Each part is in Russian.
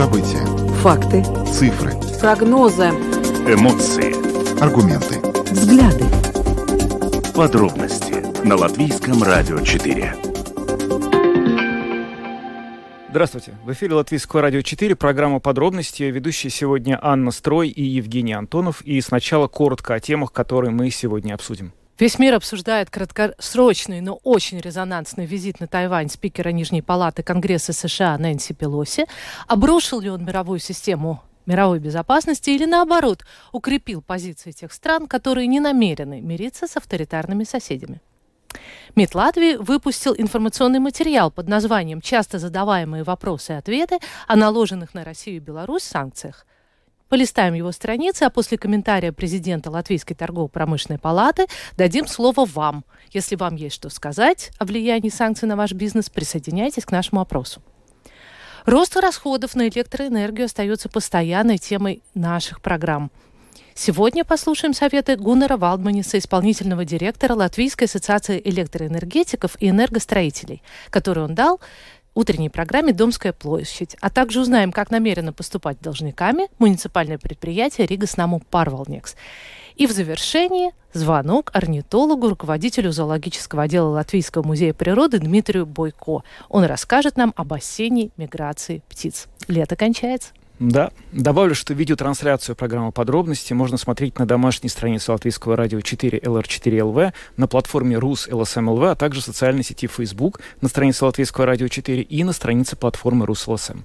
События. Факты. Цифры. Прогнозы. Эмоции. Аргументы. Взгляды. Подробности на Латвийском радио 4. Здравствуйте. В эфире Латвийского радио 4, программа «Подробности». Ведущие сегодня Анна Строй и Евгений Антонов. И сначала коротко о темах, которые мы сегодня обсудим. Весь мир обсуждает краткосрочный, но очень резонансный визит на Тайвань спикера Нижней палаты Конгресса США Нэнси Пелоси. Обрушил ли он мировую систему мировой безопасности или, наоборот, укрепил позиции тех стран, которые не намерены мириться с авторитарными соседями? МИД Латвии выпустил информационный материал под названием «Часто задаваемые вопросы и ответы о наложенных на Россию и Беларусь санкциях». Полистаем его страницы, а после комментария президента Латвийской торгово-промышленной палаты дадим слово вам. Если вам есть что сказать о влиянии санкций на ваш бизнес, присоединяйтесь к нашему опросу. Рост расходов на электроэнергию остается постоянной темой наших программ. Сегодня послушаем советы Гуннера Валдманиса, исполнительного директора Латвийской ассоциации электроэнергетиков и энергостроителей, который он дал утренней программе «Домская площадь», а также узнаем, как намерено поступать должниками муниципальное предприятие «Рига Снаму Парвалнекс». И в завершении звонок орнитологу, руководителю зоологического отдела Латвийского музея природы Дмитрию Бойко. Он расскажет нам об осенней миграции птиц. Лето кончается. Да. Добавлю, что видеотрансляцию программы «Подробности» можно смотреть на домашней странице Латвийского радио 4 LR4.LV, на платформе RUS.LSM.LV, а также в социальной сети Facebook, на странице Латвийского радио 4 и на странице платформы RUS.LSM.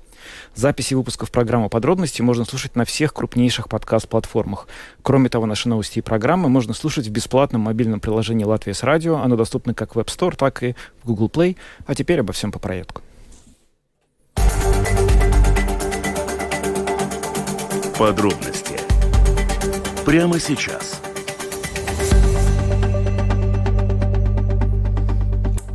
Записи выпусков программы «Подробности» можно слушать на всех крупнейших подкаст-платформах. Кроме того, наши новости и программы можно слушать в бесплатном мобильном приложении «Latvijas Radio». Оно доступно как в App Store, так и в Google Play. А теперь обо всем по порядку. Подробности прямо сейчас.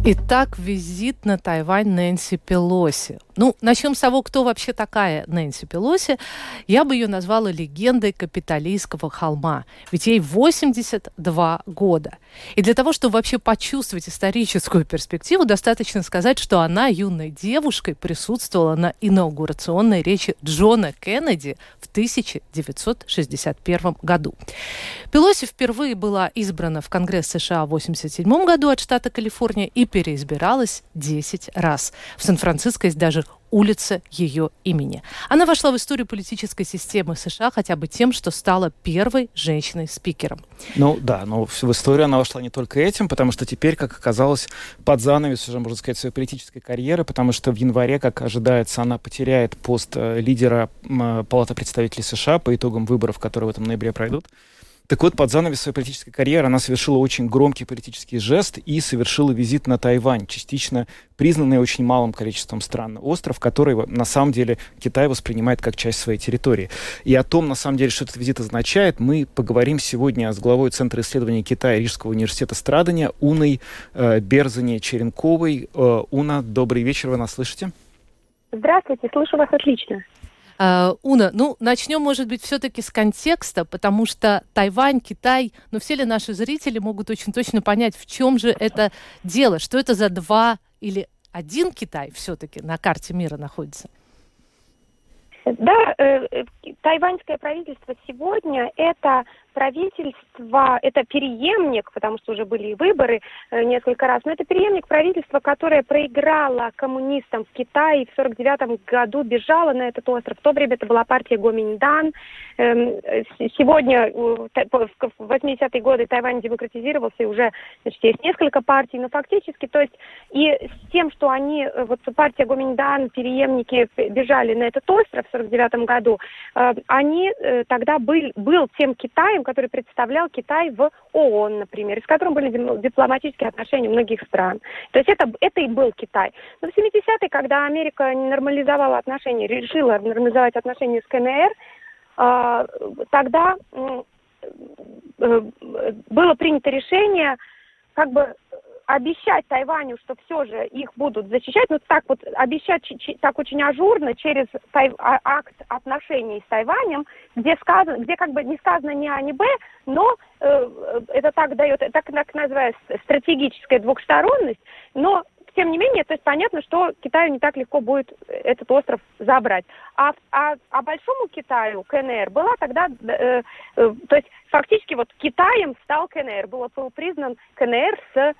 Итак, визит на Тайвань Нэнси Пелоси. Ну, начнем с того, кто вообще такая Нэнси Пелоси. Я бы ее назвала легендой капиталистского холма. Ведь ей 82 года. И для того, чтобы вообще почувствовать историческую перспективу, достаточно сказать, что она юной девушкой присутствовала на инаугурационной речи Джона Кеннеди в 1961 году. Пелоси впервые была избрана в Конгресс США в 1987 году от штата Калифорния и переизбиралась 10 раз. В Сан-Франциско есть даже улица ее имени. Она вошла в историю политической системы США хотя бы тем, что стала первой женщиной-спикером. Ну да, но в историю она вошла не только этим, потому что теперь, как оказалось, под занавес уже, можно сказать, своей политической карьеры, потому что в январе, как ожидается, она потеряет пост э, лидера Палаты представителей США по итогам выборов, которые в этом ноябре пройдут. Так вот, под занавес своей политической карьеры она совершила очень громкий политический жест и совершила визит на Тайвань, частично признанный очень малым количеством стран. Остров, который на самом деле Китай воспринимает как часть своей территории. И о том, на самом деле, что этот визит означает, мы поговорим сегодня с главой Центра исследований Китая Рижского университета Страдания Уной э, Берзани Черенковой. Э, Уна, добрый вечер, вы нас слышите? Здравствуйте, слышу вас отлично. Uh, Уна, ну, начнем, может быть, все-таки с контекста, потому что Тайвань, Китай, ну, все ли наши зрители могут очень точно понять, в чем же это дело, что это за два или один Китай все-таки на карте мира находится? Да, э, э, тайваньское правительство сегодня это правительство, это переемник, потому что уже были и выборы э, несколько раз, но это переемник правительства, которое проиграло коммунистам в Китае и в 49 году бежало на этот остров. В то время это была партия Гоминдан. Эм, сегодня, в 80-е годы, Тайвань демократизировался, и уже значит, есть несколько партий, но фактически, то есть и с тем, что они, э, вот партия Гоминдан, переемники бежали на этот остров в 49 году, э, они э, тогда был, был тем Китаем, Китаем, который представлял Китай в ООН, например, с которым были дипломатические отношения многих стран. То есть это, это и был Китай. Но в 70-е, когда Америка нормализовала отношения, решила нормализовать отношения с КНР, а, тогда э, было принято решение как бы обещать Тайваню, что все же их будут защищать, ну так вот обещать так очень ажурно через тай, а, акт отношений с Тайванем, где сказано, где как бы не сказано ни А, ни Б, но э, это так дает, так, так называется стратегическая двухсторонность, но тем не менее, то есть понятно, что Китаю не так легко будет этот остров забрать. А, а, а большому Китаю, КНР, была тогда, э, э, то есть фактически вот Китаем стал КНР, был, был признан КНР с э,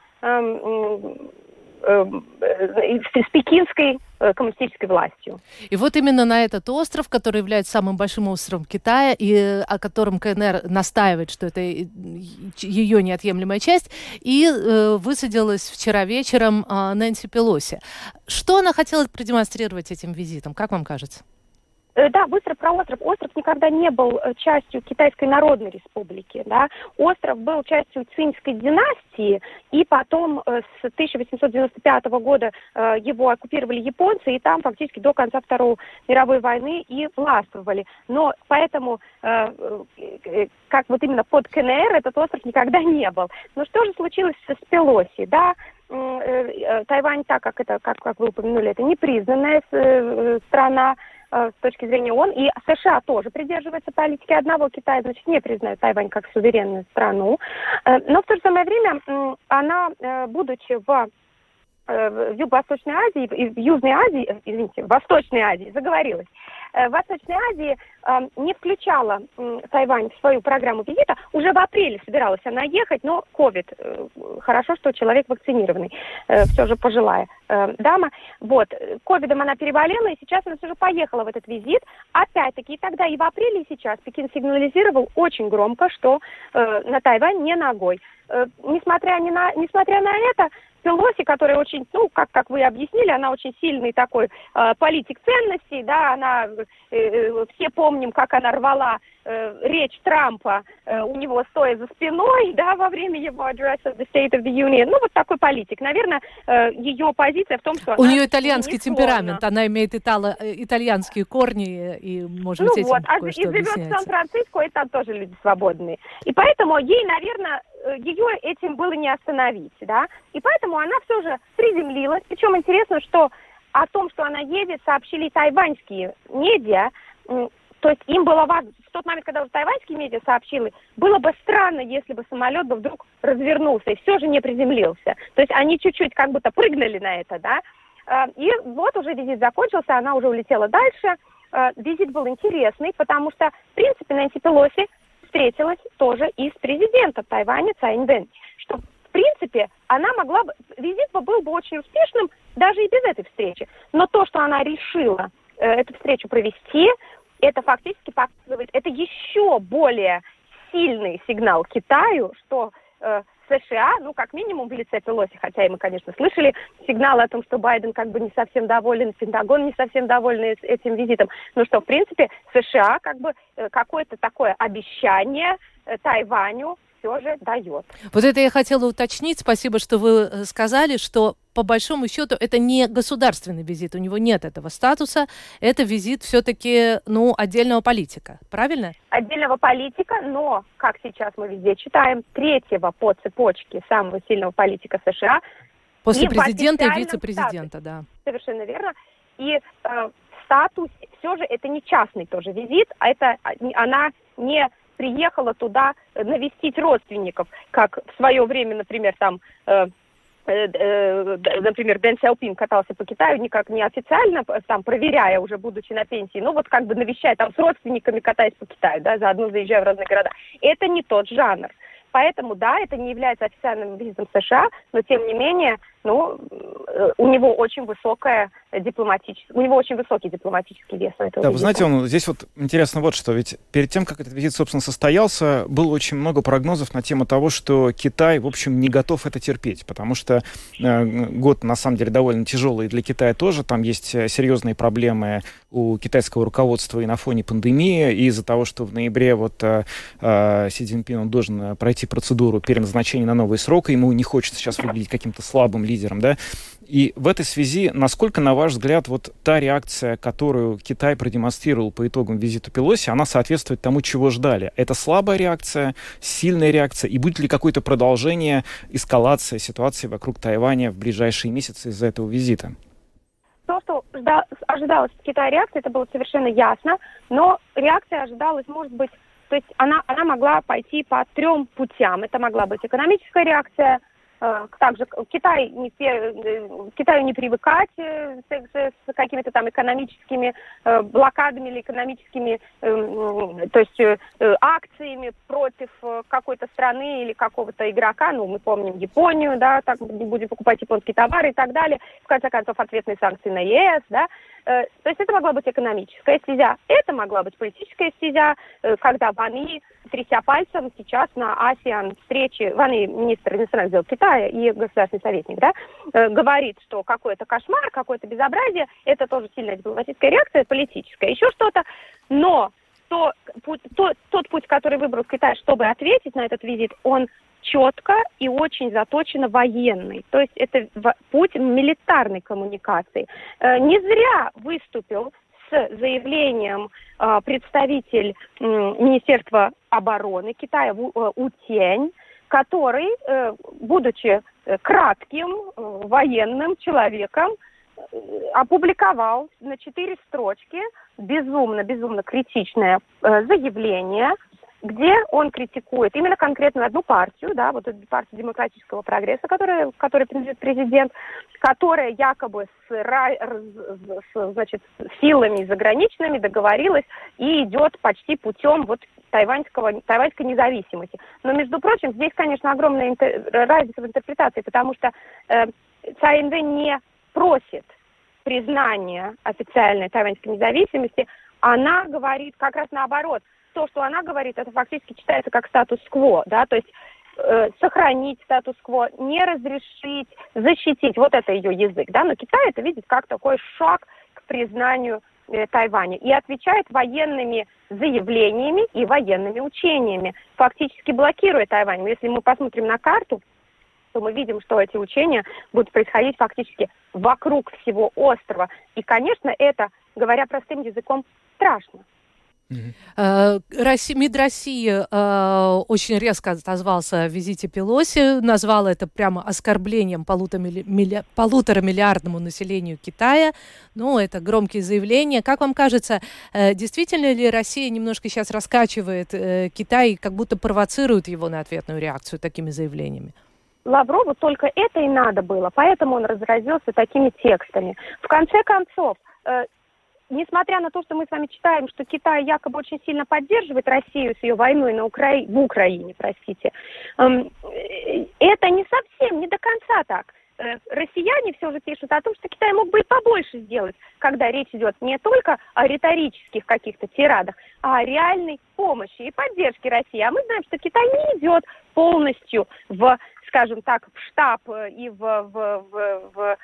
с пекинской э, коммунистической властью. И вот именно на этот остров, который является самым большим островом Китая, и э, о котором КНР настаивает, что это ее неотъемлемая часть, и э, высадилась вчера вечером э, Нэнси Пелоси. Что она хотела продемонстрировать этим визитом, как вам кажется? Э, да, быстро про остров. Остров никогда не был э, частью Китайской Народной Республики. Да? Остров был частью Цинской династии, и потом э, с 1895 года его оккупировали японцы, и там фактически до конца Второй мировой войны и властвовали. Но поэтому, как вот именно под КНР, этот остров никогда не был. Но что же случилось с Пелоси? Да? Тайвань, так как это, как, как вы упомянули, это непризнанная страна, с точки зрения ООН, и США тоже придерживается политики одного Китая, значит, не признает Тайвань как суверенную страну. Э, но в то же самое время она, э, будучи в в Юго-Восточной Азии, в Южной Азии, извините, в Восточной Азии, заговорилась, Э, Восточной Азии эм, не включала Тайвань в свою программу визита. Уже в апреле собиралась она ехать, но ковид. Э, хорошо, что человек вакцинированный, э, все же пожилая дама. Вот, ковидом она переболела, и сейчас она все же поехала в этот визит. Опять-таки, и тогда и в апреле, и сейчас Пекин сигнализировал очень громко, что на Тайвань не ногой. Несмотря, не на, несмотря на это, Пелоси, которая очень, ну, как, как вы объяснили, она очень сильный такой э, политик ценностей, да, она, э, э, все помним, как она рвала э, речь Трампа э, у него стоя за спиной, да, во время его address of the State of the Union, ну, вот такой политик. Наверное, э, ее позиция в том, что У нее итальянский темперамент, она имеет итало, э, итальянские корни, и, может быть, ну, вот, а, и живет в Сан-Франциско, и там тоже люди свободные. И поэтому ей, наверное, ее этим было не остановить, да, и поэтому она все же приземлилась. Причем интересно, что о том, что она едет, сообщили тайваньские медиа, то есть им было важно, в тот момент, когда уже тайваньские медиа сообщили, было бы странно, если бы самолет бы вдруг развернулся и все же не приземлился. То есть они чуть-чуть как будто прыгнули на это, да. Э, и вот уже визит закончился, она уже улетела дальше. Э, визит был интересный, потому что, в принципе, Нэнси Пелоси встретилась тоже и с президентом Тайваня Цай Инвэн, что в принципе она могла бы, визит бы был бы очень успешным даже и без этой встречи. Но то, что она решила э, эту встречу провести, это фактически показывает, это еще более сильный сигнал Китаю, что э, США, ну, как минимум в лице Пелоси, хотя и мы, конечно, слышали сигналы о том, что Байден как бы не совсем доволен, Пентагон не совсем доволен этим визитом, но что, в принципе, США как бы э, какое-то такое обещание э, Тайваню все же дает. Вот это я хотела уточнить. Спасибо, что вы э, сказали, что по большому счету это не государственный визит, у него нет этого статуса. Это визит все-таки, ну, отдельного политика, правильно? Отдельного политика, но, как сейчас мы везде читаем, третьего по цепочке самого сильного политика США. После президента и вице-президента, да. Совершенно верно. И э, статус, все же это не частный тоже визит, а это а, она не приехала туда навестить родственников, как в свое время, например, там э, э, э, например, Дэн Сяопин катался по Китаю никак не официально, там, проверяя, уже будучи на пенсии, ну, вот как бы навещая, там, с родственниками катаясь по Китаю, да, заодно заезжая в разные города. Это не тот жанр. Поэтому, да, это не является официальным визитом США, но, тем не менее, ну, э, у него очень высокая дипломатический, у него очень высокий дипломатический вес. Этого да, вы знаете, он, здесь вот интересно вот что, ведь перед тем, как этот визит, собственно, состоялся, было очень много прогнозов на тему того, что Китай, в общем, не готов это терпеть, потому что э, год, на самом деле, довольно тяжелый для Китая тоже, там есть э, серьезные проблемы у китайского руководства и на фоне пандемии, и из-за того, что в ноябре вот э, э, Си Цзиньпин, он должен пройти процедуру переназначения на новый срок, и ему не хочется сейчас выглядеть каким-то слабым лидером, да, и в этой связи, насколько, на ваш взгляд, вот та реакция, которую Китай продемонстрировал по итогам визита Пелоси, она соответствует тому, чего ждали? Это слабая реакция, сильная реакция? И будет ли какое-то продолжение, эскалация ситуации вокруг Тайваня в ближайшие месяцы из-за этого визита? То, что ожидалось в Китае реакции, это было совершенно ясно, но реакция ожидалась, может быть, то есть она, она могла пойти по трем путям. Это могла быть экономическая реакция, также Китай не, Китаю не привыкать с, с какими-то там экономическими блокадами или экономическими, то есть акциями против какой-то страны или какого-то игрока. Ну, мы помним Японию, да, так не будем покупать японские товары и так далее. В конце концов, ответные санкции на ЕС, да. То есть это могла быть экономическая стезя, это могла быть политическая стезя, когда Ваны, тряся пальцем, сейчас на ASEAN встрече, Ваны, министр иностранных дел Китая и государственный советник, да, э, говорит, что какой-то кошмар, какое-то безобразие, это тоже сильная дипломатическая реакция, политическая, еще что-то, но то, то, тот путь, который выбрал Китай, чтобы ответить на этот визит, он четко и очень заточено военный. То есть это путь милитарной коммуникации. Э, не зря выступил с заявлением э, представитель Министерства обороны Китая Утень, который, будучи кратким военным человеком, опубликовал на четыре строчки безумно-безумно критичное заявление где он критикует именно конкретно одну партию, да, вот эту партию демократического прогресса, которая, которой принадлежит президент, которая якобы с, с, значит, силами заграничными договорилась и идет почти путем вот тайваньского, тайваньской независимости. Но, между прочим, здесь, конечно, огромная интер... разница в интерпретации, потому что э, не просит признания официальной тайваньской независимости, она говорит как раз наоборот – то, что она говорит, это фактически читается как статус-кво, да, то есть э, сохранить статус-кво, не разрешить, защитить, вот это ее язык, да, но Китай это видит как такой шаг к признанию Тайваня и отвечает военными заявлениями и военными учениями, фактически блокируя Тайвань. Если мы посмотрим на карту, то мы видим, что эти учения будут происходить фактически вокруг всего острова. И, конечно, это, говоря простым языком, страшно. Э, Россия, МИД России э, очень резко отозвался о визите Пелоси, назвал это прямо оскорблением полутора миллиардному населению Китая. Ну, это громкие заявления. Как вам кажется, э, действительно ли Россия немножко сейчас раскачивает Китай, как будто провоцирует его на ответную реакцию такими заявлениями? Лаврову только это и надо было, поэтому он разразился такими текстами. В конце концов, несмотря на то, что мы с вами читаем, что Китай якобы очень сильно поддерживает Россию с ее войной на Укра... в Украине, простите, эм, э, это не совсем, не до конца так. Э, россияне все же пишут о том, что Китай мог бы и побольше сделать, когда речь идет не только о риторических каких-то тирадах, а о реальной помощи и поддержке России. А мы знаем, что Китай не идет полностью в, скажем так, в штаб и в, в, в, в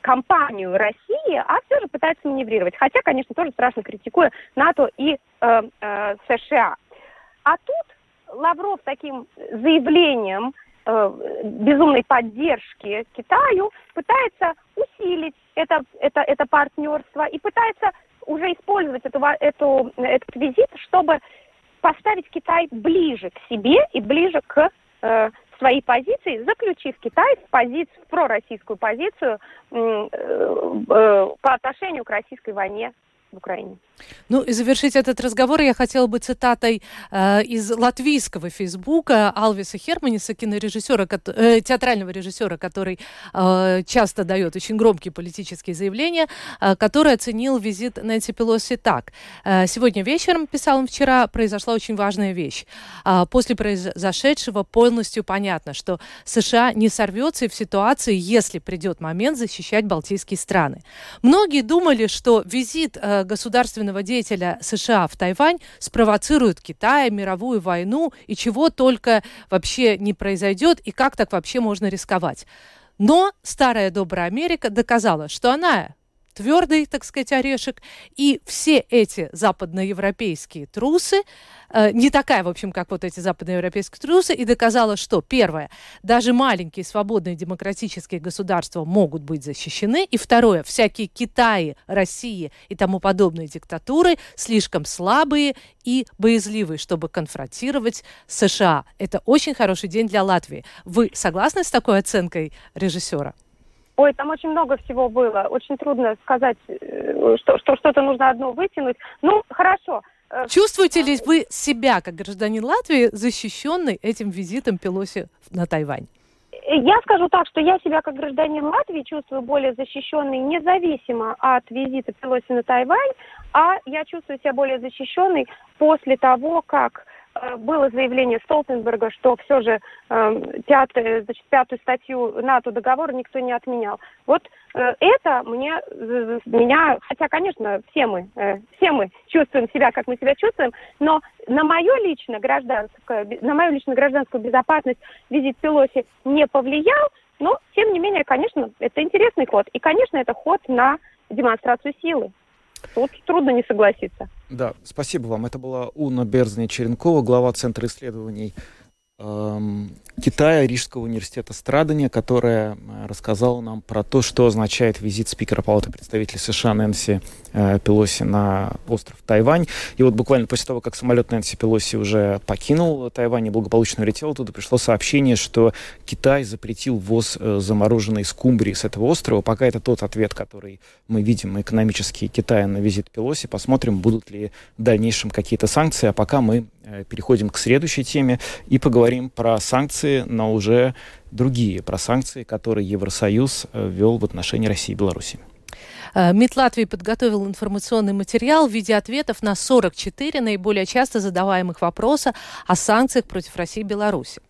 компанию России, а все же пытается маневрировать. Хотя, конечно, тоже страшно критикуя НАТО и э, э, США. А тут Лавров таким заявлением э, безумной поддержки Китаю пытается усилить это, это, это партнерство и пытается уже использовать эту, эту, этот визит, чтобы поставить Китай ближе к себе и ближе к э, свои позиции, заключив Китай в, позицию, в пророссийскую позицию э, э, по отношению к российской войне в Украине. Ну и завершить этот разговор я хотела бы цитатой э, из латвийского фейсбука Алвиса Херманиса, кинорежиссера, э, театрального режиссера, который э, часто дает очень громкие политические заявления, э, который оценил визит Нэнси Пелоси так. Э, сегодня вечером, писал он вчера, произошла очень важная вещь. Э, после произошедшего полностью понятно, что США не сорвется в ситуации, если придет момент защищать балтийские страны. Многие думали, что визит э, государственного деятеля США в Тайвань спровоцирует Китай, мировую войну и чего только вообще не произойдет и как так вообще можно рисковать. Но старая добрая Америка доказала, что она твердый, так сказать, орешек. И все эти западноевропейские трусы, э, не такая, в общем, как вот эти западноевропейские трусы, и доказала, что, первое, даже маленькие свободные демократические государства могут быть защищены, и второе, всякие Китаи, России и тому подобные диктатуры слишком слабые и боязливые, чтобы конфронтировать США. Это очень хороший день для Латвии. Вы согласны с такой оценкой режиссера? Ой, там очень много всего было. Очень трудно сказать, э, что, что что-то нужно одно вытянуть. Ну, хорошо. Э, Чувствуете ли вы себя, как гражданин Латвии, защищенный этим визитом Пелоси на Тайвань? Я скажу так, что я себя как гражданин Латвии чувствую более защищенной независимо от визита Пелоси на Тайвань, а я чувствую себя более защищенной после того, как Э, было заявление Столтенберга, что все же э, пятую, значит, пятую статью НАТО договора никто не отменял. Вот э, это мне, э, меня, хотя, конечно, все мы, э, все мы чувствуем себя, как мы себя чувствуем, но на мою лично гражданское, на мою лично гражданскую безопасность визит Пелоси не повлиял, но, тем не менее, конечно, это интересный ход. И, конечно, это ход на демонстрацию силы. Тут трудно не согласиться. Да, спасибо вам. Это была Уна Берзня-Черенкова, глава Центра исследований Китая, Рижского университета Страдания, которая э, рассказала нам про то, что означает визит спикера Палаты представителей США Нэнси э, Пелоси на остров Тайвань. И вот буквально после того, как самолет Нэнси Пелоси уже покинул Тайвань и благополучно улетел, туда пришло сообщение, что Китай запретил ввоз э, замороженной скумбрии с этого острова. Пока это тот ответ, который мы видим экономически Китая на визит Пелоси. Посмотрим, будут ли в дальнейшем какие-то санкции. А пока мы переходим к следующей теме и поговорим про санкции санкции, но уже другие про санкции, которые Евросоюз э, ввел в отношении России и Беларуси. Э, МИД Латвии подготовил информационный материал в виде ответов на 44 наиболее часто задаваемых вопроса о санкциях против России и Беларуси.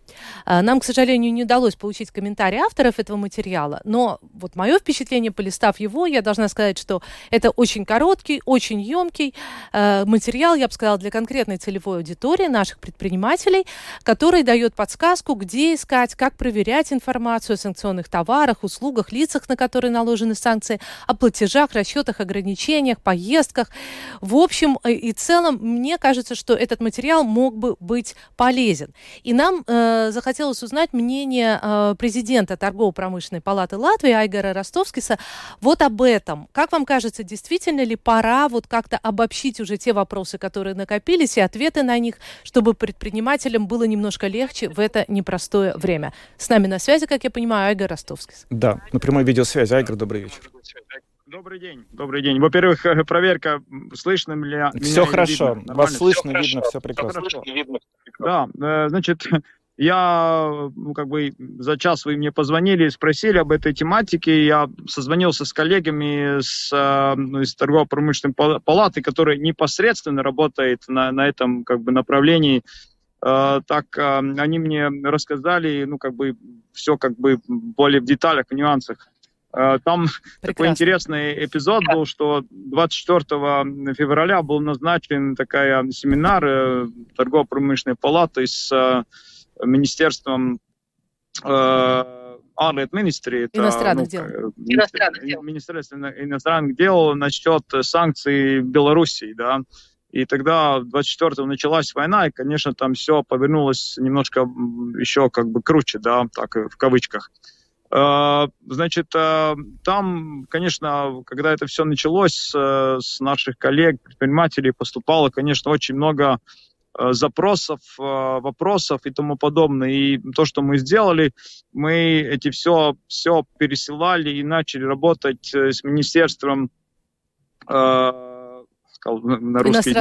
Э, нам, к сожалению, не удалось получить комментарии авторов этого материала, но вот мое впечатление, полистав его, я должна сказать, что это очень короткий, очень емкий э, материал, я бы сказала, для конкретной целевой аудитории наших предпринимателей, который дает подсказку, где искать, как проверять информацию о санкционных товарах, услугах, лицах, на которые наложены санкции, о платежах, расчетах, ограничениях, поездках. В общем э, и целом, мне кажется, что этот материал мог бы быть полезен. И нам э, захотелось узнать мнение э, президента Торгово-промышленной палаты Латвии Айгора Ростовскиса вот об этом. Как вам кажется, действительно ли пора вот как-то обобщить уже те вопросы, которые накопились, и ответы на них, чтобы предпринимателям было немножко легче в это непростое время? С нами на связи, как я понимаю, Айгор Ростовскис. Да, на прямой видеосвязи. Айгор, добрый вечер. Добрый день. Добрый день. Во-первых, э, проверка, слышно ли Все хорошо. Видно. Вас слышно, все видно, все прекрасно. Все хорошо. Да, э, значит, Я, ну, как бы, за час вы мне позвонили и спросили об этой тематике. Я созвонился с коллегами с, э, ну, из торгово-промышленной палаты, которая непосредственно работает на, на этом, как бы, направлении. Э, так э, они мне рассказали, ну, как бы, все, как бы, более в деталях, в нюансах. Там Прекрасно. такой интересный эпизод был, что 24 февраля был назначен такая семинар торгово-промышленной палаты с министерством Арлет Министри, иностранных ну, дел. Министр, дел. Министерство иностранных дел насчет санкций Белоруссии, да. И тогда 24-го началась война, и, конечно, там все повернулось немножко еще как бы круче, да, так в кавычках. Значит, там, конечно, когда это все началось, с наших коллег, предпринимателей поступало, конечно, очень много Э, запросов, э, вопросов и тому подобное. И то, что мы сделали, мы эти все, все пересылали и начали работать э, с министерством сказал на русский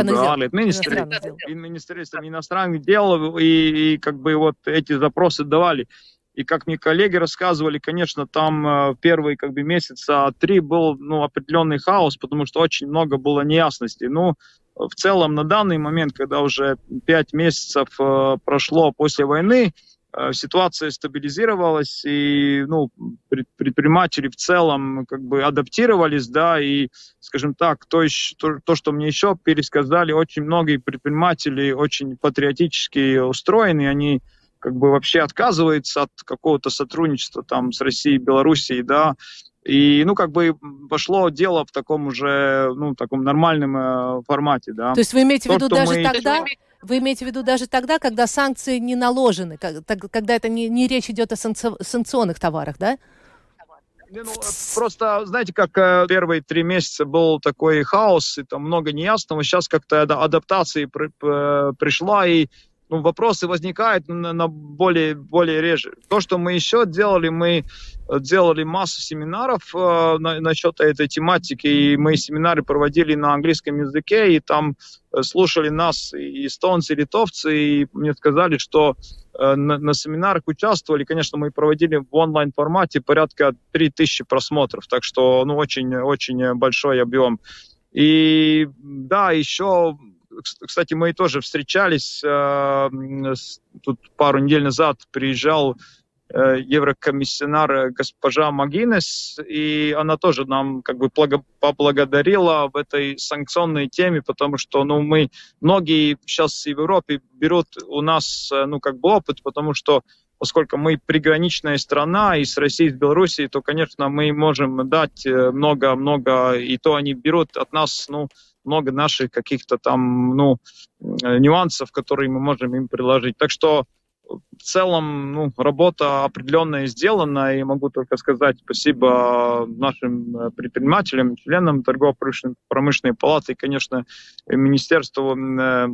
министерством иностранных дел, и, и как бы вот эти запросы давали. И как мне коллеги рассказывали, конечно, там первые как бы месяца три был ну, определенный хаос, потому что очень много было неясностей. Ну, в целом на данный момент, когда уже пять месяцев э, прошло после войны, э, ситуация стабилизировалась, и ну, предприниматели в целом как бы адаптировались, да, и, скажем так, то, то, то, что мне еще пересказали, очень многие предприниматели очень патриотически устроены, они как бы вообще отказываются от какого-то сотрудничества там с Россией, Белоруссией, да, и, ну, как бы пошло дело в таком уже, ну, таком нормальном э, формате, да. То есть вы имеете в виду даже мы... тогда, вы имеете в виду даже тогда, когда санкции не наложены, когда это не, не речь идет о санкционных товарах, да? Ну, просто, знаете, как э, первые три месяца был такой хаос, и там много неясного. Сейчас как-то адаптации при, пришла, и ну, вопросы возникают на, на более, более реже. То, что мы еще делали, мы делали массу семинаров э, на, насчет этой тематики, и мы семинары проводили на английском языке, и там э, слушали нас и эстонцы, и литовцы, и мне сказали, что э, на, на семинарах участвовали, конечно, мы проводили в онлайн формате порядка 3000 просмотров, так что, ну, очень-очень большой объем. И да, еще кстати, мы тоже встречались, э, тут пару недель назад приезжал э, еврокомиссионар госпожа Магинес, и она тоже нам как бы поблагодарила в этой санкционной теме, потому что ну, мы, многие сейчас в Европе берут у нас э, ну, как бы опыт, потому что поскольку мы приграничная страна и с Россией, и с Белоруссией, то, конечно, мы можем дать много-много, и то они берут от нас, ну, много наших каких-то там, ну, э, нюансов, которые мы можем им приложить. Так что в целом ну, работа определенная сделана, и могу только сказать спасибо нашим э, предпринимателям, членам торгово-промышленной палаты и, конечно, Министерству э,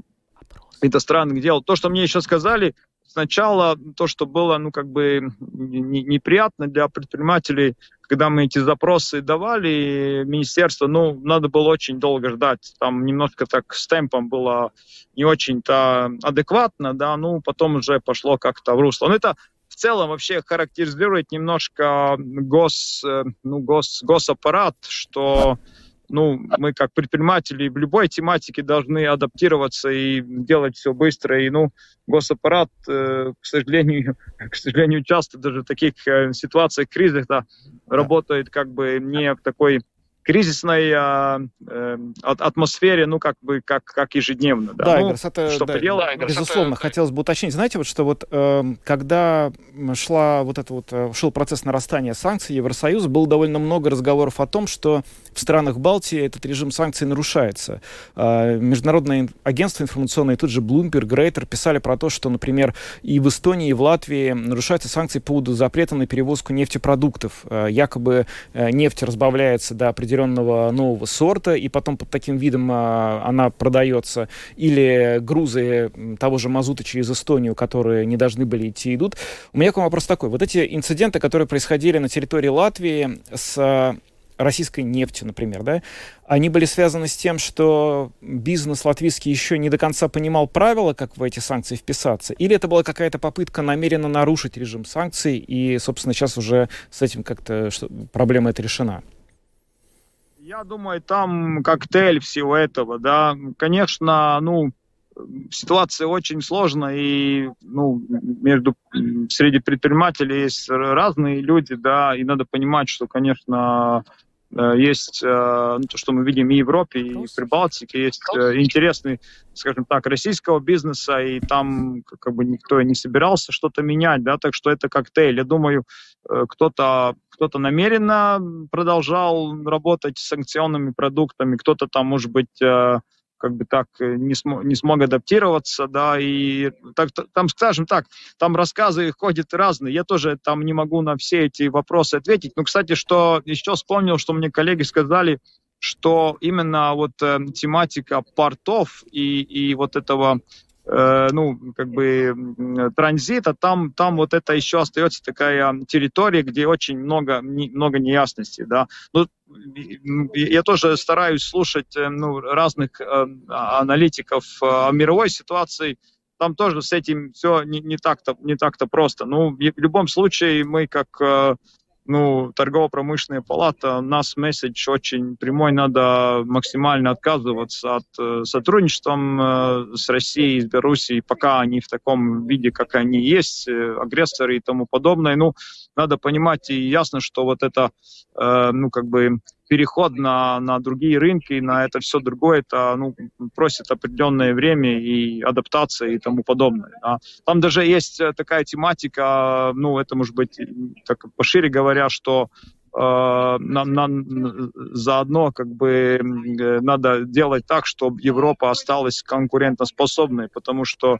иностранных дел. То, что мне еще сказали, сначала то, что было, ну, как бы неприятно для предпринимателей, когда мы эти запросы давали, министерство, ну, надо было очень долго ждать. Там немножко так с темпом было не очень-то адекватно, да, ну, потом уже пошло как-то в русло. Но это в целом вообще характеризует немножко гос, э, ну, гос, госаппарат, что ну, мы как предприниматели в любой тематике должны адаптироваться и делать все быстро. И, ну, госаппарат, э, к сожалению, к сожалению, часто даже в таких э, ситуациях кризисных да, работает как бы не в такой кризисной э, атмосфере, ну, как бы, как, как ежедневно. Да, да ну, это, что да, поделать, да, безусловно, это... хотелось бы уточнить. Знаете, вот что вот, э, когда шла вот это вот, э, шел процесс нарастания санкций Евросоюза, было довольно много разговоров о том, что в странах Балтии этот режим санкций нарушается. Э, международные агентства информационные, тут же Bloomberg, Рейтер писали про то, что, например, и в Эстонии, и в Латвии нарушаются санкции по поводу запрета на перевозку нефтепродуктов. Э, якобы э, нефть разбавляется до определенного определенного нового сорта, и потом под таким видом а, она продается, или грузы того же мазута через Эстонию, которые не должны были идти, идут. У меня к вам вопрос такой. Вот эти инциденты, которые происходили на территории Латвии с российской нефтью, например, да, они были связаны с тем, что бизнес латвийский еще не до конца понимал правила, как в эти санкции вписаться, или это была какая-то попытка намеренно нарушить режим санкций, и, собственно, сейчас уже с этим как-то проблема эта решена? Я думаю, там коктейль всего этого, да. Конечно, ну, ситуация очень сложная, и ну, между, среди предпринимателей есть разные люди, да, и надо понимать, что, конечно, есть э, ну, то, что мы видим и в Европе, и в Прибалтике, есть э, интересный, скажем так, российского бизнеса, и там как бы никто и не собирался что-то менять, да, так что это коктейль. Я думаю, кто-то кто-то намеренно продолжал работать с санкционными продуктами, кто-то там, может быть, как бы так э, не, см не смог адаптироваться, да, и так, там, скажем так, там рассказы ходят разные, я тоже там не могу на все эти вопросы ответить, но, кстати, что еще вспомнил, что мне коллеги сказали, что именно вот э, тематика портов и, и вот этого Э, ну, как бы транзита, там, там вот это еще остается такая территория, где очень много, много неясностей, да. Ну, я тоже стараюсь слушать э, ну, разных э, аналитиков э, мировой ситуации, там тоже с этим все не, не так-то не так-то просто. Ну, в любом случае мы как э, ну, торгово-промышленная палата, у нас месседж очень прямой, надо максимально отказываться от э, сотрудничества э, с Россией, с Белоруссией, пока они в таком виде, как они есть, э, агрессоры и тому подобное. Ну, надо понимать и ясно, что вот это, э, ну, как бы переход на, на другие рынки, на это все другое, это ну, просит определенное время и адаптация и тому подобное. Да. Там даже есть э, такая тематика, ну, это может быть так пошире говоря, что э, нам, нам заодно как бы э, надо делать так, чтобы Европа осталась конкурентоспособной, потому что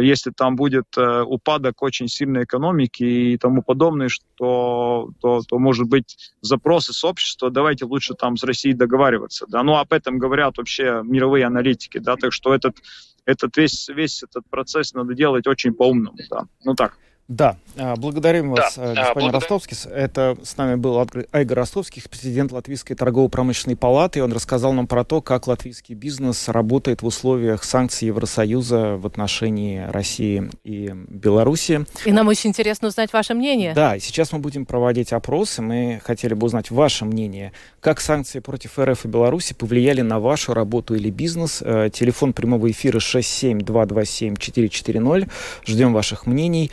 если там будет упадок очень сильной экономики и тому подобное, что, то, то может быть запросы с общества, давайте лучше там с Россией договариваться. Да? Ну, об этом говорят вообще мировые аналитики, да, так что этот, этот весь, весь этот процесс надо делать очень по-умному, да. Ну так. Да, а, благодарим вас, да, господин благодарим. Ростовский. Это с нами был Айгор Ростовский, президент Латвийской торгово-промышленной палаты. И он рассказал нам про то, как латвийский бизнес работает в условиях санкций Евросоюза в отношении России и Беларуси. И нам очень интересно узнать ваше мнение. Да, сейчас мы будем проводить опросы. Мы хотели бы узнать ваше мнение. Как санкции против РФ и Беларуси повлияли на вашу работу или бизнес? Э, телефон прямого эфира 67227-440. Ждем ваших мнений.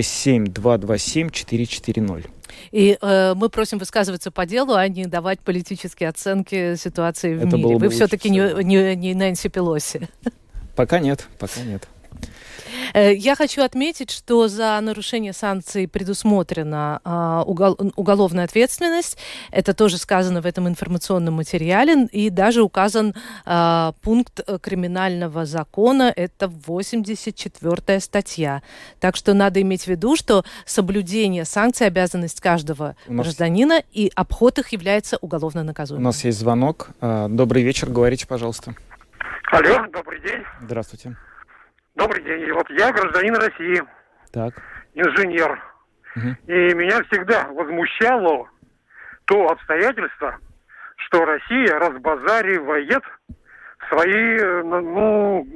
67227-440. И э, мы просим высказываться по делу, а не давать политические оценки ситуации в Это мире. Вы все-таки не, не, не Нэнси Пелоси. Пока нет, пока нет. Э, я хочу отметить, что за нарушение санкций предусмотрена а, уголовная ответственность. Это тоже сказано в этом информационном материале. И даже указан а, пункт э, криминального закона. Это 84 статья. Так что надо иметь в виду, что соблюдение санкций обязанность каждого нас... гражданина, и обход их является уголовно наказуемым. У нас есть звонок. А, добрый вечер, говорите, пожалуйста. Алло, добрый день. Здравствуйте. Добрый день. Вот я гражданин России. Так. Инженер. Угу. И меня всегда возмущало то обстоятельство, что Россия разбазаривает свои, ну,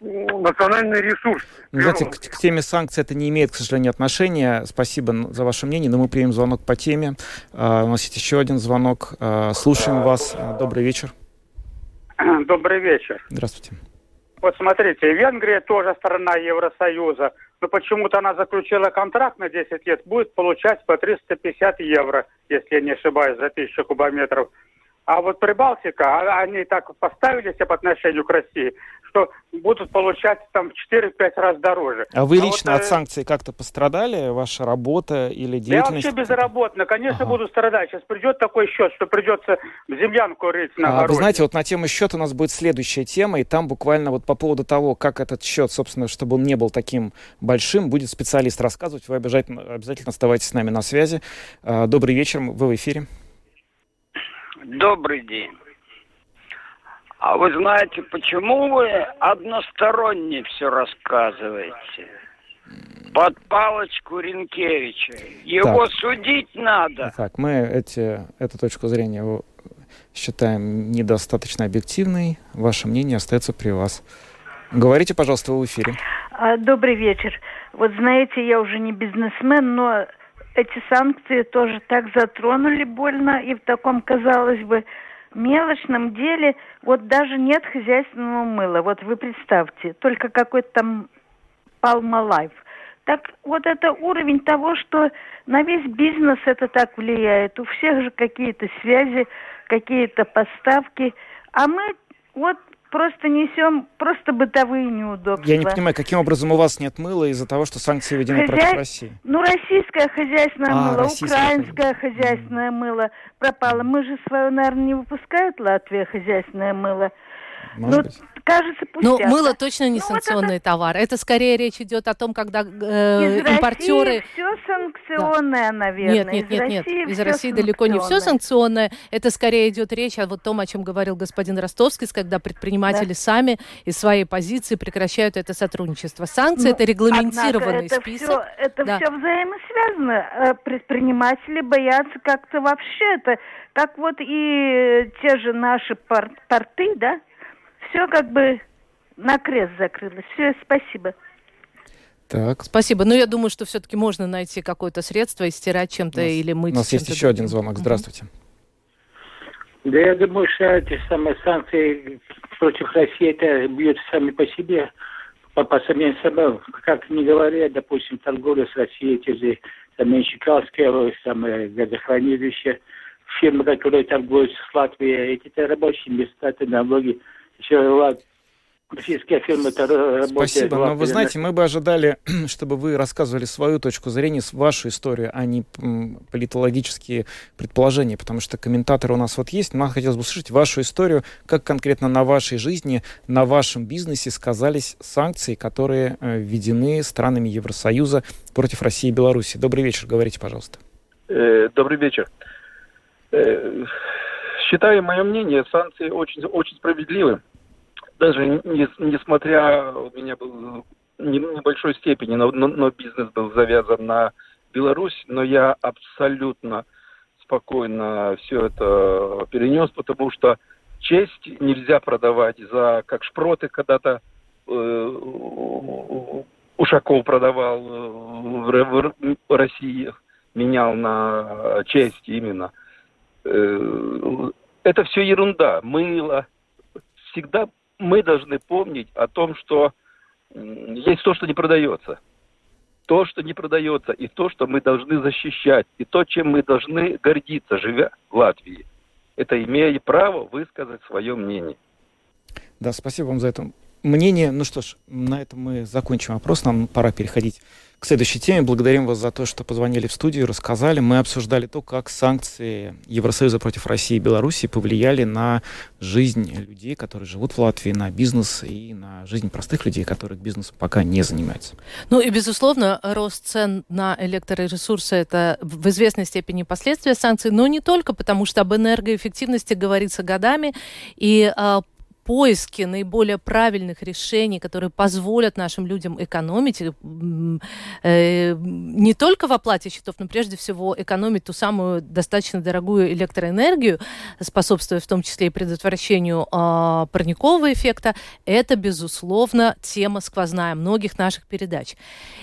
национальные ресурсы. Ну, знаете, к, к теме санкций это не имеет, к сожалению, отношения. Спасибо за ваше мнение, но мы примем звонок по теме. Uh, у нас есть еще один звонок. Uh, слушаем вас. Добрый вечер. Добрый вечер. Здравствуйте. Вот смотрите, Венгрия тоже страна Евросоюза, но почему-то она заключила контракт на 10 лет, будет получать по 350 евро, если я не ошибаюсь, за тысячу кубометров. А вот Прибалтика, а, они так поставили себя по отношению к России, что будут получать там в 4-5 раз дороже. А вы а лично вот, от э, санкций как-то пострадали? Ваша работа или деятельность? Я вообще безработно. Конечно, ага. буду страдать. Сейчас придет такой счет, что придется землянку рыть на а, Вы знаете, вот на тему счета у нас будет следующая тема, и там буквально вот по поводу того, как этот счет, собственно, чтобы он не был таким большим, будет специалист рассказывать. Вы обязательно, обязательно оставайтесь с нами на связи. А, добрый вечер, вы в эфире. Добрый день. А вы знаете, почему вы односторонне все рассказываете? Под палочку Ренкевича. Его так. судить надо. Так, мы эти, эту точку зрения считаем недостаточно объективной. Ваше мнение остается при вас. Говорите, пожалуйста, вы в эфире. А, добрый вечер. Вот знаете, я уже не бизнесмен, но эти санкции тоже так затронули больно, и в таком, казалось бы, мелочном деле, вот даже нет хозяйственного мыла. Вот вы представьте, только какой-то там Palma Так вот это уровень того, что на весь бизнес это так влияет. У всех же какие-то связи, какие-то поставки. А мы вот просто несем просто бытовые неудобства. Я не понимаю, каким образом у вас нет мыла из-за того, что санкции введены Хозя... против России? Ну, российское хозяйственное а, мыло, российское... украинское хозяйственное мыло пропало. Мы же свое, наверное, не выпускает Латвия хозяйственное мыло. Может ну, быть кажется пустяк. Ну, мыло точно не ну, санкционный вот это... товар. Это скорее речь идет о том, когда э, из импортеры... России все санкционное, да. наверное. Нет, нет, нет, нет. России из России далеко не все санкционное. Это скорее идет речь о вот том, о чем говорил господин Ростовский, когда предприниматели да. сами из своей позиции прекращают это сотрудничество. Санкции ну, это регламентированный это список. Все, это да. все взаимосвязано. Э, предприниматели боятся как-то вообще это, как вот и те же наши порты, да, все как бы на крест закрылось. Все, спасибо. Так. Спасибо. Но ну, я думаю, что все-таки можно найти какое-то средство и стирать чем-то или мыть. У нас есть еще один звонок. Здравствуйте. Да я думаю, что эти самые санкции против России это бьют сами по себе, по, по самим собой. Как не говоря, допустим, торговля с Россией, те же самые Чекалские, самые газохранилища, фирмы, которые торгуют с Латвией, эти рабочие места, это налоги еще российские фирмы работают. Спасибо, но вы знаете, мы бы ожидали, чтобы вы рассказывали свою точку зрения, вашу историю, а не политологические предположения, потому что комментаторы у нас вот есть, нам хотелось бы услышать вашу историю, как конкретно на вашей жизни, на вашем бизнесе сказались санкции, которые э, введены странами Евросоюза против России и Беларуси. Добрый вечер, говорите, пожалуйста. Э, добрый вечер. Э, считаю, мое мнение, санкции очень, очень справедливы даже не, несмотря, у меня был небольшой степени, но, но, но бизнес был завязан на Беларусь, но я абсолютно спокойно все это перенес, потому что честь нельзя продавать за, как шпроты когда-то э, Ушаков продавал в, в, в России, менял на честь именно. Э, это все ерунда, мыло. Всегда мы должны помнить о том, что есть то, что не продается. То, что не продается, и то, что мы должны защищать, и то, чем мы должны гордиться, живя в Латвии. Это имея право высказать свое мнение. Да, спасибо вам за это мнение. Ну что ж, на этом мы закончим вопрос. Нам пора переходить к следующей теме. Благодарим вас за то, что позвонили в студию, рассказали. Мы обсуждали то, как санкции Евросоюза против России и Беларуси повлияли на жизнь людей, которые живут в Латвии, на бизнес и на жизнь простых людей, которые бизнесом пока не занимаются. Ну и, безусловно, рост цен на электроресурсы – это в известной степени последствия санкций, но не только, потому что об энергоэффективности говорится годами, и а, поиске наиболее правильных решений, которые позволят нашим людям экономить, э, э, не только в оплате счетов, но прежде всего экономить ту самую достаточно дорогую электроэнергию, способствуя в том числе и предотвращению э, парникового эффекта, это, безусловно, тема сквозная многих наших передач.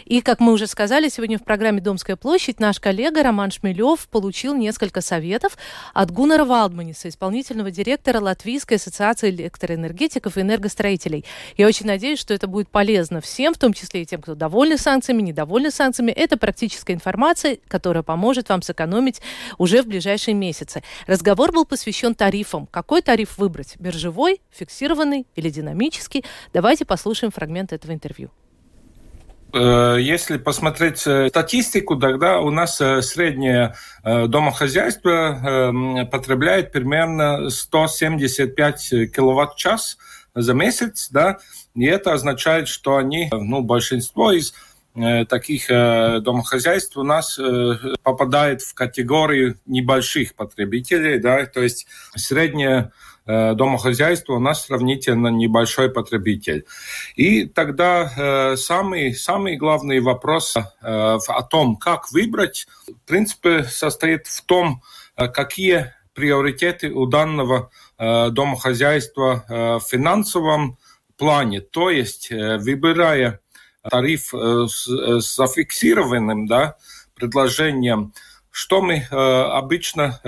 И, как мы уже сказали, сегодня в программе «Домская площадь» наш коллега Роман Шмелев получил несколько советов от Гуннера Валдманиса, исполнительного директора Латвийской ассоциации электроэнергии энергетиков и энергостроителей. Я очень надеюсь, что это будет полезно всем, в том числе и тем, кто довольны санкциями, недовольны санкциями. Это практическая информация, которая поможет вам сэкономить уже в ближайшие месяцы. Разговор был посвящен тарифам. Какой тариф выбрать? Биржевой, фиксированный или динамический? Давайте послушаем фрагмент этого интервью. Э, если посмотреть э, статистику, тогда у нас э, среднее домохозяйство эм, потребляет примерно 175 киловатт-час за месяц, да, и это означает, что они, ну, большинство из таких домохозяйств у нас попадает в категорию небольших потребителей, да, то есть среднее Э, домохозяйство у нас сравнительно небольшой потребитель. И тогда э, самый, самый главный вопрос э, о том, как выбрать, в принципе, состоит в том, какие приоритеты у данного домохозяйства в финансовом плане. То есть, выбирая тариф с зафиксированным да, предложением, что мы обычно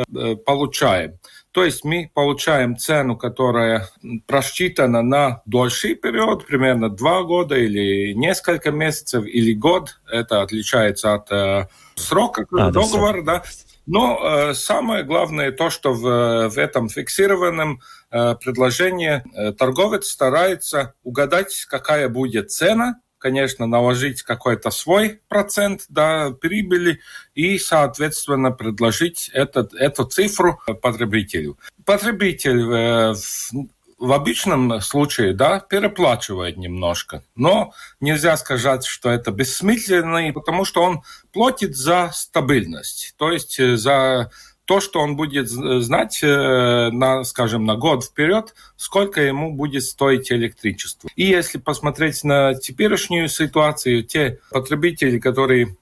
получаем – то есть мы получаем цену, которая просчитана на дольший период, примерно два года или несколько месяцев или год. Это отличается от э, срока а, договора, да. Но э, самое главное то, что в, в этом фиксированном э, предложении э, торговец старается угадать, какая будет цена конечно, наложить какой-то свой процент до прибыли и, соответственно, предложить этот, эту цифру потребителю. Потребитель э, в обычном случае, да, переплачивает немножко, но нельзя сказать, что это бессмысленно, потому что он платит за стабильность, то есть э, за то, что он будет знать, э, на, скажем, на год вперед, сколько ему будет стоить электричество. И если посмотреть на теперешнюю ситуацию, те потребители, которые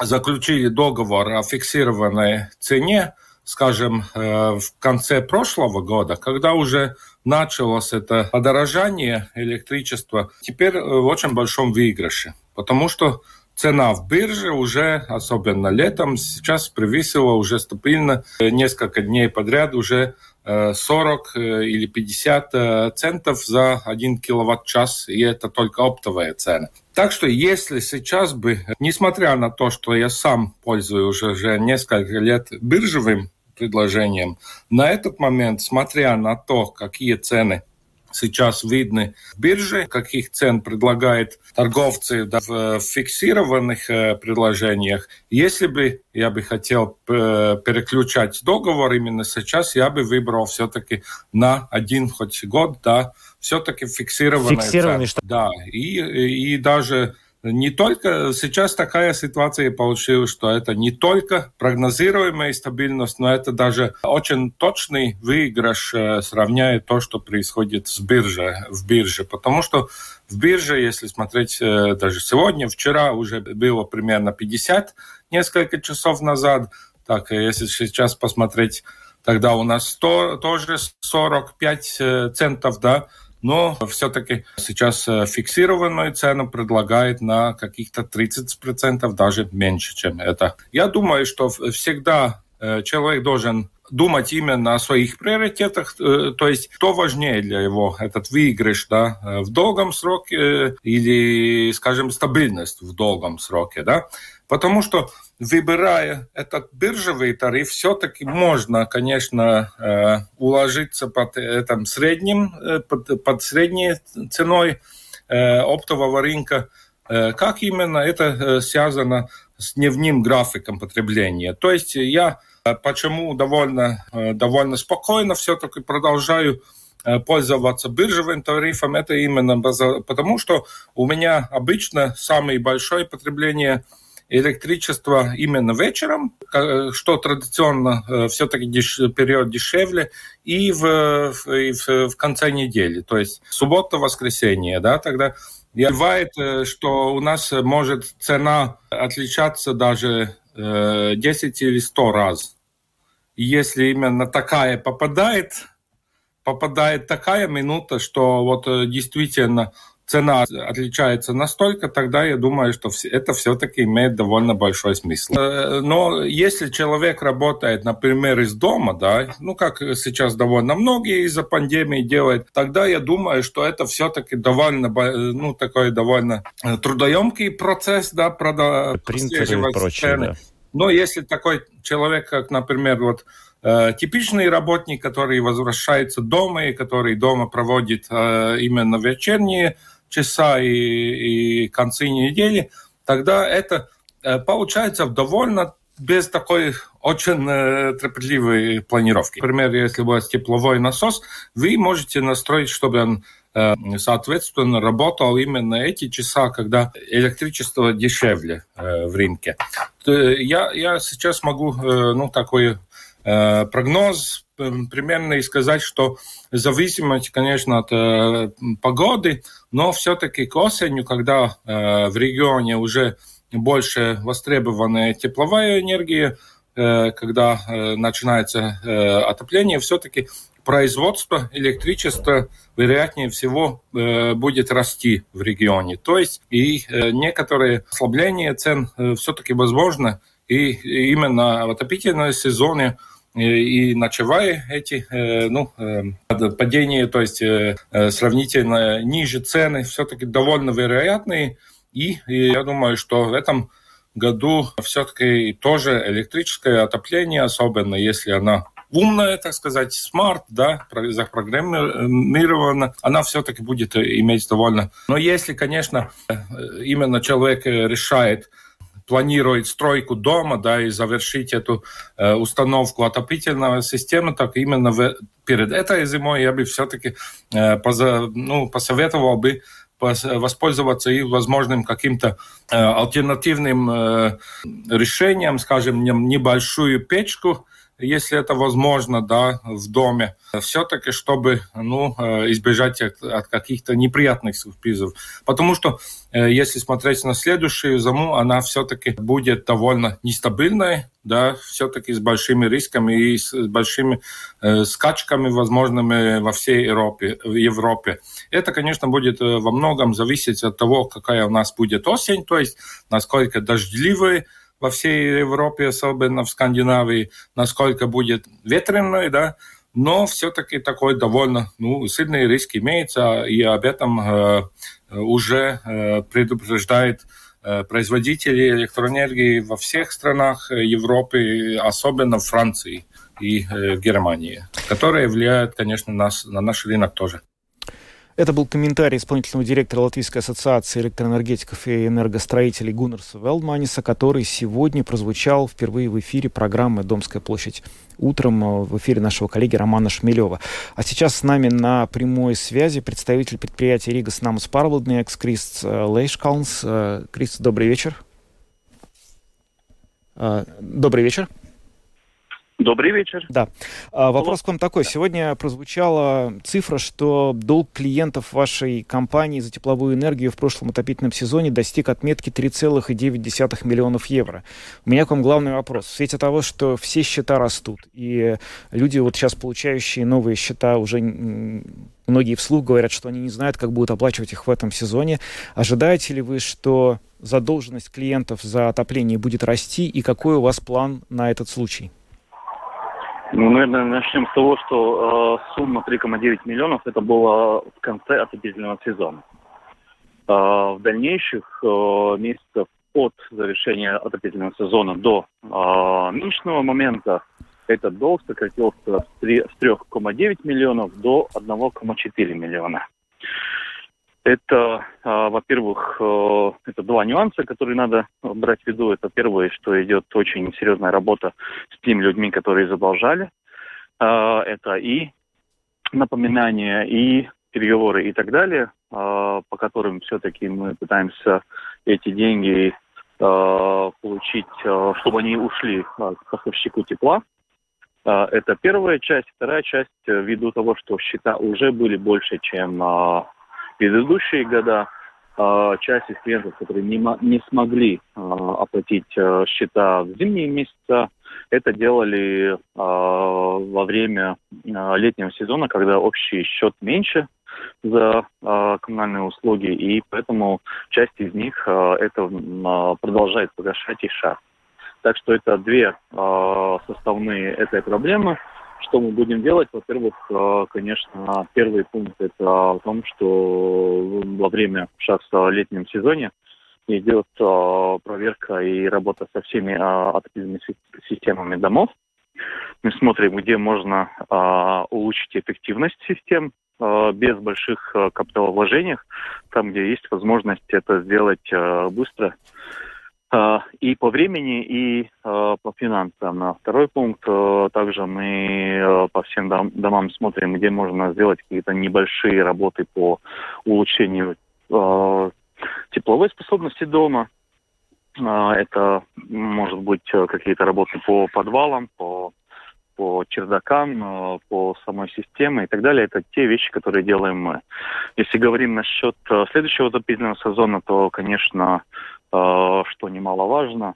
заключили договор о фиксированной цене, скажем, э, в конце прошлого года, когда уже началось это подорожание электричества, теперь в очень большом выигрыше. Потому что цена в бирже уже, особенно летом, сейчас превысила уже стабильно э, несколько дней подряд уже 40 э, э, или 50 центов за 1 киловатт-час, и это только оптовая цена. Так что если сейчас бы, несмотря на то, что я сам пользуюсь уже, уже несколько лет биржевым предложением, на этот момент, смотря на то, какие цены сейчас видны биржи, каких цен предлагают торговцы да, в фиксированных э, предложениях. Если бы я бы хотел э, переключать договор именно сейчас, я бы выбрал все-таки на один хоть год, да, все-таки фиксированная Фиксированный, цена. Да, и, и даже не только сейчас такая ситуация получилась, что это не только прогнозируемая стабильность, но это даже очень точный выигрыш, э, сравняя то, что происходит с биржей, в бирже. Потому что в бирже, если смотреть э, даже сегодня, вчера уже было примерно 50 несколько часов назад. Так, если сейчас посмотреть, тогда у нас 100, тоже 45 э, центов, да, но все-таки сейчас э, фиксированную цену предлагает на каких-то 30%, даже меньше, чем это. Я думаю, что всегда э, человек должен думать именно о своих приоритетах, э, то есть что важнее для его, этот выигрыш да, в долгом сроке или, скажем, стабильность в долгом сроке. Да? Потому что выбирая этот биржевый тариф, все-таки можно, конечно, э, уложиться под этим средним, э, под, под средней ценой э, оптового рынка. Как именно это связано с дневным графиком потребления? То есть я почему довольно, довольно спокойно все-таки продолжаю пользоваться биржевым тарифом, это именно потому, что у меня обычно самое большое потребление – электричество именно вечером, что традиционно э, все-таки деш, период дешевле, и в, и в, конце недели, то есть суббота, воскресенье, да, тогда бывает, э, что у нас может цена отличаться даже 10 э, или 100 раз. И если именно такая попадает, попадает такая минута, что вот действительно цена отличается настолько, тогда я думаю, что это все-таки имеет довольно большой смысл. Э, но если человек работает, например, из дома, да, ну как сейчас довольно многие из-за пандемии делают, тогда я думаю, что это все-таки довольно, ну такой довольно э, трудоемкий процесс, да, прода, принтеры и прочее, да. Но если такой человек, как, например, вот э, типичный работник, который возвращается дома и который дома проводит э, именно вечерние часа и, и концы недели, тогда это э, получается довольно без такой очень э, трепетливой планировки. Например, если у вас тепловой насос, вы можете настроить, чтобы он соответственно работал именно эти часа, когда электричество дешевле э, в рынке. Я, я сейчас могу э, ну, такой э, прогноз примерно и сказать, что зависимость, конечно, от э, погоды, но все-таки к осени, когда э, в регионе уже больше востребованная тепловая энергия, э, когда э, начинается э, отопление, все-таки производство электричества, вероятнее всего, э, будет расти в регионе. То есть и э, некоторые ослабления цен э, все-таки возможно, и именно в отопительном сезоне – и ночевая эти ну, падения, то есть сравнительно ниже цены, все-таки довольно вероятные. И, я думаю, что в этом году все-таки тоже электрическое отопление, особенно если она умная, так сказать, смарт, да, запрограммирована, она все-таки будет иметь довольно... Но если, конечно, именно человек решает планирует стройку дома, да, и завершить эту э, установку отопительной системы, так именно в, перед этой зимой я бы все-таки э, поза, ну, посоветовал бы воспользоваться и возможным каким-то э, альтернативным э, решением, скажем, небольшую печку, если это возможно, да, в доме, все-таки, чтобы, ну, э, избежать от, от каких-то неприятных сюрпризов. Потому что, э, если смотреть на следующую зиму, она все-таки будет довольно нестабильной, да, все-таки с большими рисками и с большими э, скачками возможными во всей Европе, в Европе. Это, конечно, будет э, во многом зависеть от того, какая у нас будет осень, то есть насколько дождливые во всей Европе, особенно в Скандинавии, насколько будет ветреной, да, но все-таки такой довольно ну, сильный риск имеется, и об этом э, уже э, предупреждает э, производители электроэнергии во всех странах Европы, особенно в Франции и э, в Германии, которые влияют, конечно, нас, на наш рынок тоже. Это был комментарий исполнительного директора Латвийской ассоциации электроэнергетиков и энергостроителей Гуннерса Велдманиса, который сегодня прозвучал впервые в эфире программы «Домская площадь» утром э, в эфире нашего коллеги Романа Шмелева. А сейчас с нами на прямой связи представитель предприятия Рига Снамус Парвалднекс Крист э, Лейшкалнс. Э, Крист, добрый вечер. Добрый вечер. Добрый вечер. Да. А, вопрос к вам такой. Сегодня прозвучала цифра, что долг клиентов вашей компании за тепловую энергию в прошлом отопительном сезоне достиг отметки 3,9 миллионов евро. У меня к вам главный вопрос. В свете того, что все счета растут, и люди, вот сейчас получающие новые счета, уже многие вслух говорят, что они не знают, как будут оплачивать их в этом сезоне. Ожидаете ли вы, что задолженность клиентов за отопление будет расти, и какой у вас план на этот случай? Ну, наверное, начнем с того, что э, сумма 3,9 миллионов это было в конце отопительного сезона. Э, в дальнейших э, месяцев от завершения отопительного сезона до э, нынешнего момента этот долг сократился с 3,9 миллионов до 1,4 миллиона. Это, а, во-первых, э, это два нюанса, которые надо брать в виду. Это первое, что идет очень серьезная работа с теми людьми, которые задолжали. А, это и напоминания, и переговоры и так далее, а, по которым все-таки мы пытаемся эти деньги получить, чтобы они ушли к поставщику тепла. Это первая часть. Вторая часть, ввиду того, что счета уже были больше, чем предыдущие года э, часть из клиентов, которые не, не смогли э, оплатить э, счета в зимние месяцы, это делали во время летнего сезона, когда общий счет меньше за коммунальные услуги, и поэтому часть из них это продолжает погашать и шаг. Так что это две составные этой проблемы – что мы будем делать? Во-первых, э, конечно, первый пункт это о том, что во время сейчас в летнем сезоне идет э, проверка и работа со всеми э, отопительными системами домов. Мы смотрим, где можно улучшить эффективность систем без больших капиталовложений, там, где есть возможность это сделать быстро и по времени, и а, по финансам. А второй пункт, также мы по всем домам смотрим, где можно сделать какие-то небольшие работы по улучшению тепловой способности дома. Это может быть какие-то работы по подвалам, по по чердакам, по самой системе и так далее. Это те вещи, которые делаем мы. Если говорим насчет следующего отопительного сезона, то, конечно, что немаловажно,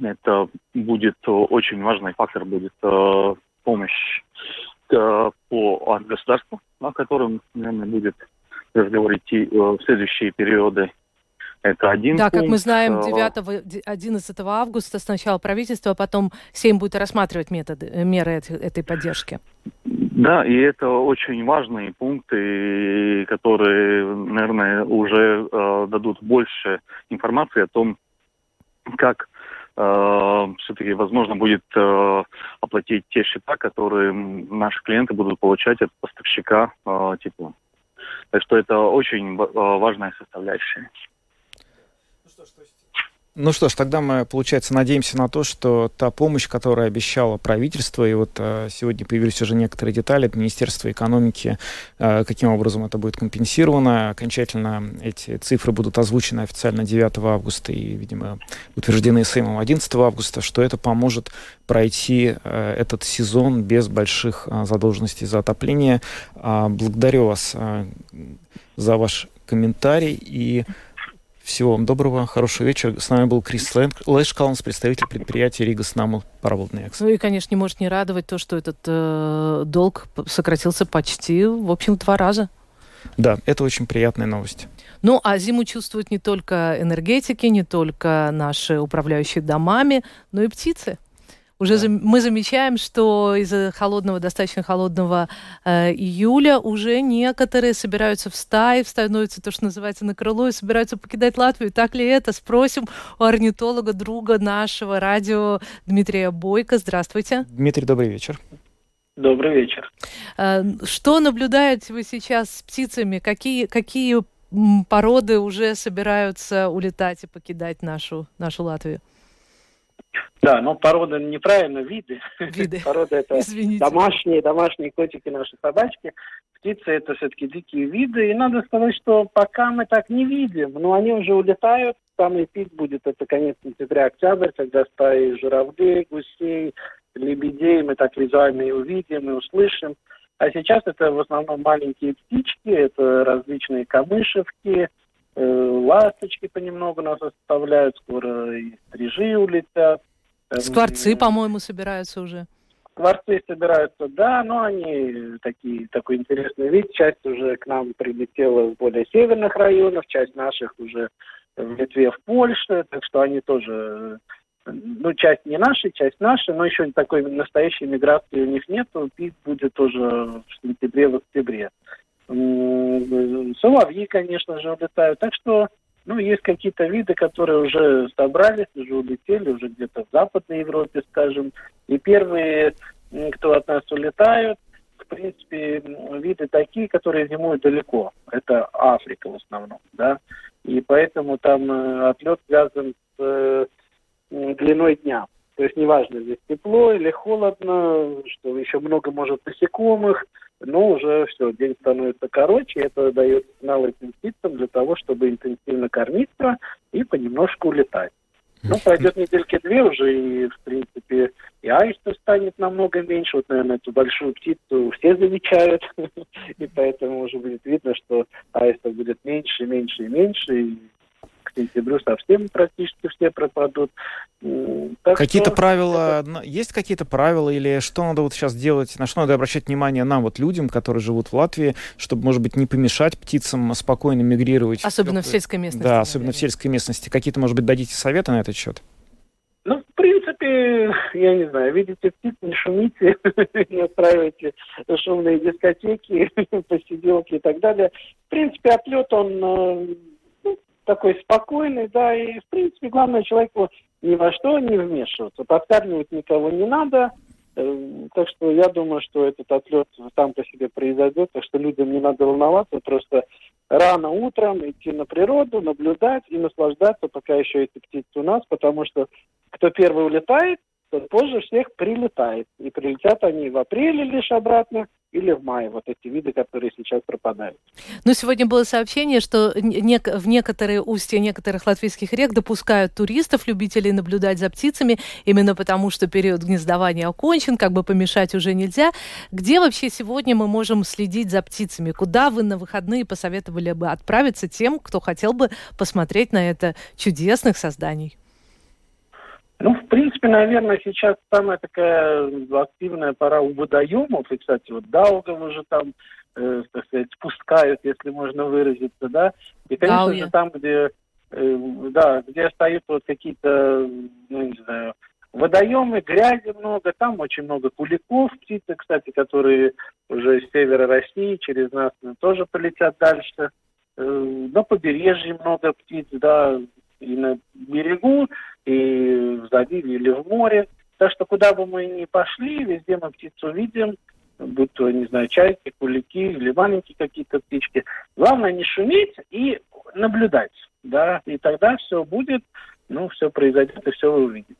это будет очень важный фактор, будет э, помощь э, по от государства, о котором, наверное, будет разговор идти в следующие периоды. Это один Да, пункт. как мы знаем, 9-11 августа сначала правительство, а потом Сейм будет рассматривать методы, меры этой поддержки. Да, и это очень важные пункты, которые, наверное, уже э, дадут больше информации о том, как э, все-таки возможно будет э, оплатить те счета, которые наши клиенты будут получать от поставщика э, тепла. Так что это очень э, важная составляющая. Ну что ж, то есть ну что ж, тогда мы, получается, надеемся на то, что та помощь, которую обещало правительство, и вот э, сегодня появились уже некоторые детали от Министерства экономики, э, каким образом это будет компенсировано. Окончательно эти цифры будут озвучены официально 9 августа и, видимо, утверждены Сеймом 11 августа, что это поможет пройти э, этот сезон без больших э, задолженностей за отопление. Э, благодарю вас э, за ваш комментарий и всего вам доброго, хорошего вечера. С нами был Крис Лэшкалнс, представитель предприятия Рига Снамл Пароводнекс. Ну и, конечно, не может не радовать то, что этот э, долг сократился почти, в общем, два раза. Да, это очень приятная новость. Ну, а зиму чувствуют не только энергетики, не только наши управляющие домами, но и птицы. Уже да. мы замечаем, что из-за холодного, достаточно холодного э, июля уже некоторые собираются в стаи, становятся то, что называется, на крыло и собираются покидать Латвию. Так ли это? Спросим у орнитолога, друга нашего радио Дмитрия Бойко. Здравствуйте. Дмитрий, добрый вечер. Добрый вечер. Э, что наблюдаете вы сейчас с птицами? Какие, какие породы уже собираются улетать и покидать нашу, нашу Латвию? Да, но порода неправильно, виды. Виды. Порода это Извините. домашние, домашние котики, наши собачки. Птицы это все-таки дикие виды. И надо сказать, что пока мы так не видим, но они уже улетают. Самый пик будет это конец сентября, октябрь, когда стаи журавлей, гусей, лебедей мы так визуально и увидим, и услышим. А сейчас это в основном маленькие птички, это различные камышевки, э, ласточки понемногу нас оставляют, скоро и стрижи улетят. Скворцы, по-моему, собираются уже. Скворцы собираются, да, но они такие, такой интересный вид. Часть уже к нам прилетела с более северных районов, часть наших уже в Литве, в Польше, так что они тоже, ну, часть не наши, часть наши, но еще такой настоящей миграции у них нет, пик будет тоже в сентябре, в октябре. Соловьи, конечно же, улетают, так что ну, есть какие-то виды, которые уже собрались, уже улетели, уже где-то в Западной Европе, скажем. И первые, кто от нас улетают, в принципе, виды такие, которые зимуют далеко. Это Африка в основном, да. И поэтому там э, отлет связан с э, длиной дня. То есть неважно, здесь тепло или холодно, что еще много может насекомых, но уже все, день становится короче, это дает сигнал этим птицам для того, чтобы интенсивно кормиться и понемножку улетать. Ну, пройдет недельки две уже, и, в принципе, и аистов станет намного меньше. Вот, наверное, эту большую птицу все замечают, и поэтому уже будет видно, что аистов будет меньше, меньше и меньше, и сентябрю совсем практически все пропадут. Какие-то что... правила, есть какие-то правила или что надо вот сейчас делать, на что надо обращать внимание нам, вот людям, которые живут в Латвии, чтобы, может быть, не помешать птицам спокойно мигрировать? Особенно в, в сельской местности. Да, особенно в сельской местности. Какие-то, может быть, дадите советы на этот счет? Ну, в принципе, я не знаю, видите птиц, не шумите, не устраивайте шумные дискотеки, посиделки и так далее. В принципе, отлет, он э, такой спокойный, да, и, в принципе, главное человеку ни во что не вмешиваться. Подкармливать никого не надо, э, так что я думаю, что этот отлет сам по себе произойдет, так что людям не надо волноваться, просто рано утром идти на природу, наблюдать и наслаждаться, пока еще эти птицы у нас, потому что кто первый улетает, тот позже всех прилетает. И прилетят они в апреле лишь обратно, или в мае, вот эти виды, которые сейчас пропадают. Ну, сегодня было сообщение, что нек- в некоторые устья некоторых латвийских рек допускают туристов, любителей наблюдать за птицами, именно потому что период гнездования окончен, как бы помешать уже нельзя. Где вообще сегодня мы можем следить за птицами? Куда вы на выходные посоветовали бы отправиться тем, кто хотел бы посмотреть на это чудесных созданий? Ну, в принципе, наверное, сейчас самая такая активная пора у водоемов. И, кстати, вот Даугав уже там, э, так сказать, спускают, если можно выразиться, да. И, конечно Дауя. же, там, где, э, да, где остаются вот какие-то, ну, не знаю, водоемы, грязи много, там очень много куликов, птицы, кстати, которые уже с севера России через нас тоже полетят дальше. Э, на побережье много птиц, да, и на берегу, и в заливе или в море. Так что куда бы мы ни пошли, везде мы птицу видим, будь то, не знаю, чайки, кулики или маленькие какие-то птички. Главное не шуметь и наблюдать, да, и тогда все будет, ну, все произойдет, и все вы увидите.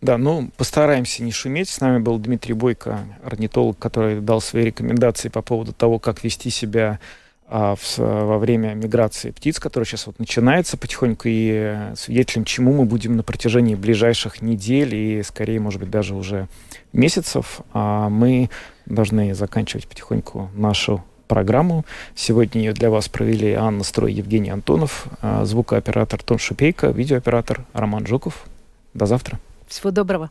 Да, ну, постараемся не шуметь. С нами был Дмитрий Бойко, орнитолог, который дал свои рекомендации по поводу того, как вести себя в, во время миграции птиц, которая сейчас вот начинается потихоньку, и свидетелем чему мы будем на протяжении ближайших недель и, скорее, может быть, даже уже месяцев. А мы должны заканчивать потихоньку нашу программу. Сегодня ее для вас провели Анна Строй, Евгений Антонов, а, звукооператор Тон Шупейко, видеооператор Роман Жуков. До завтра. Всего доброго.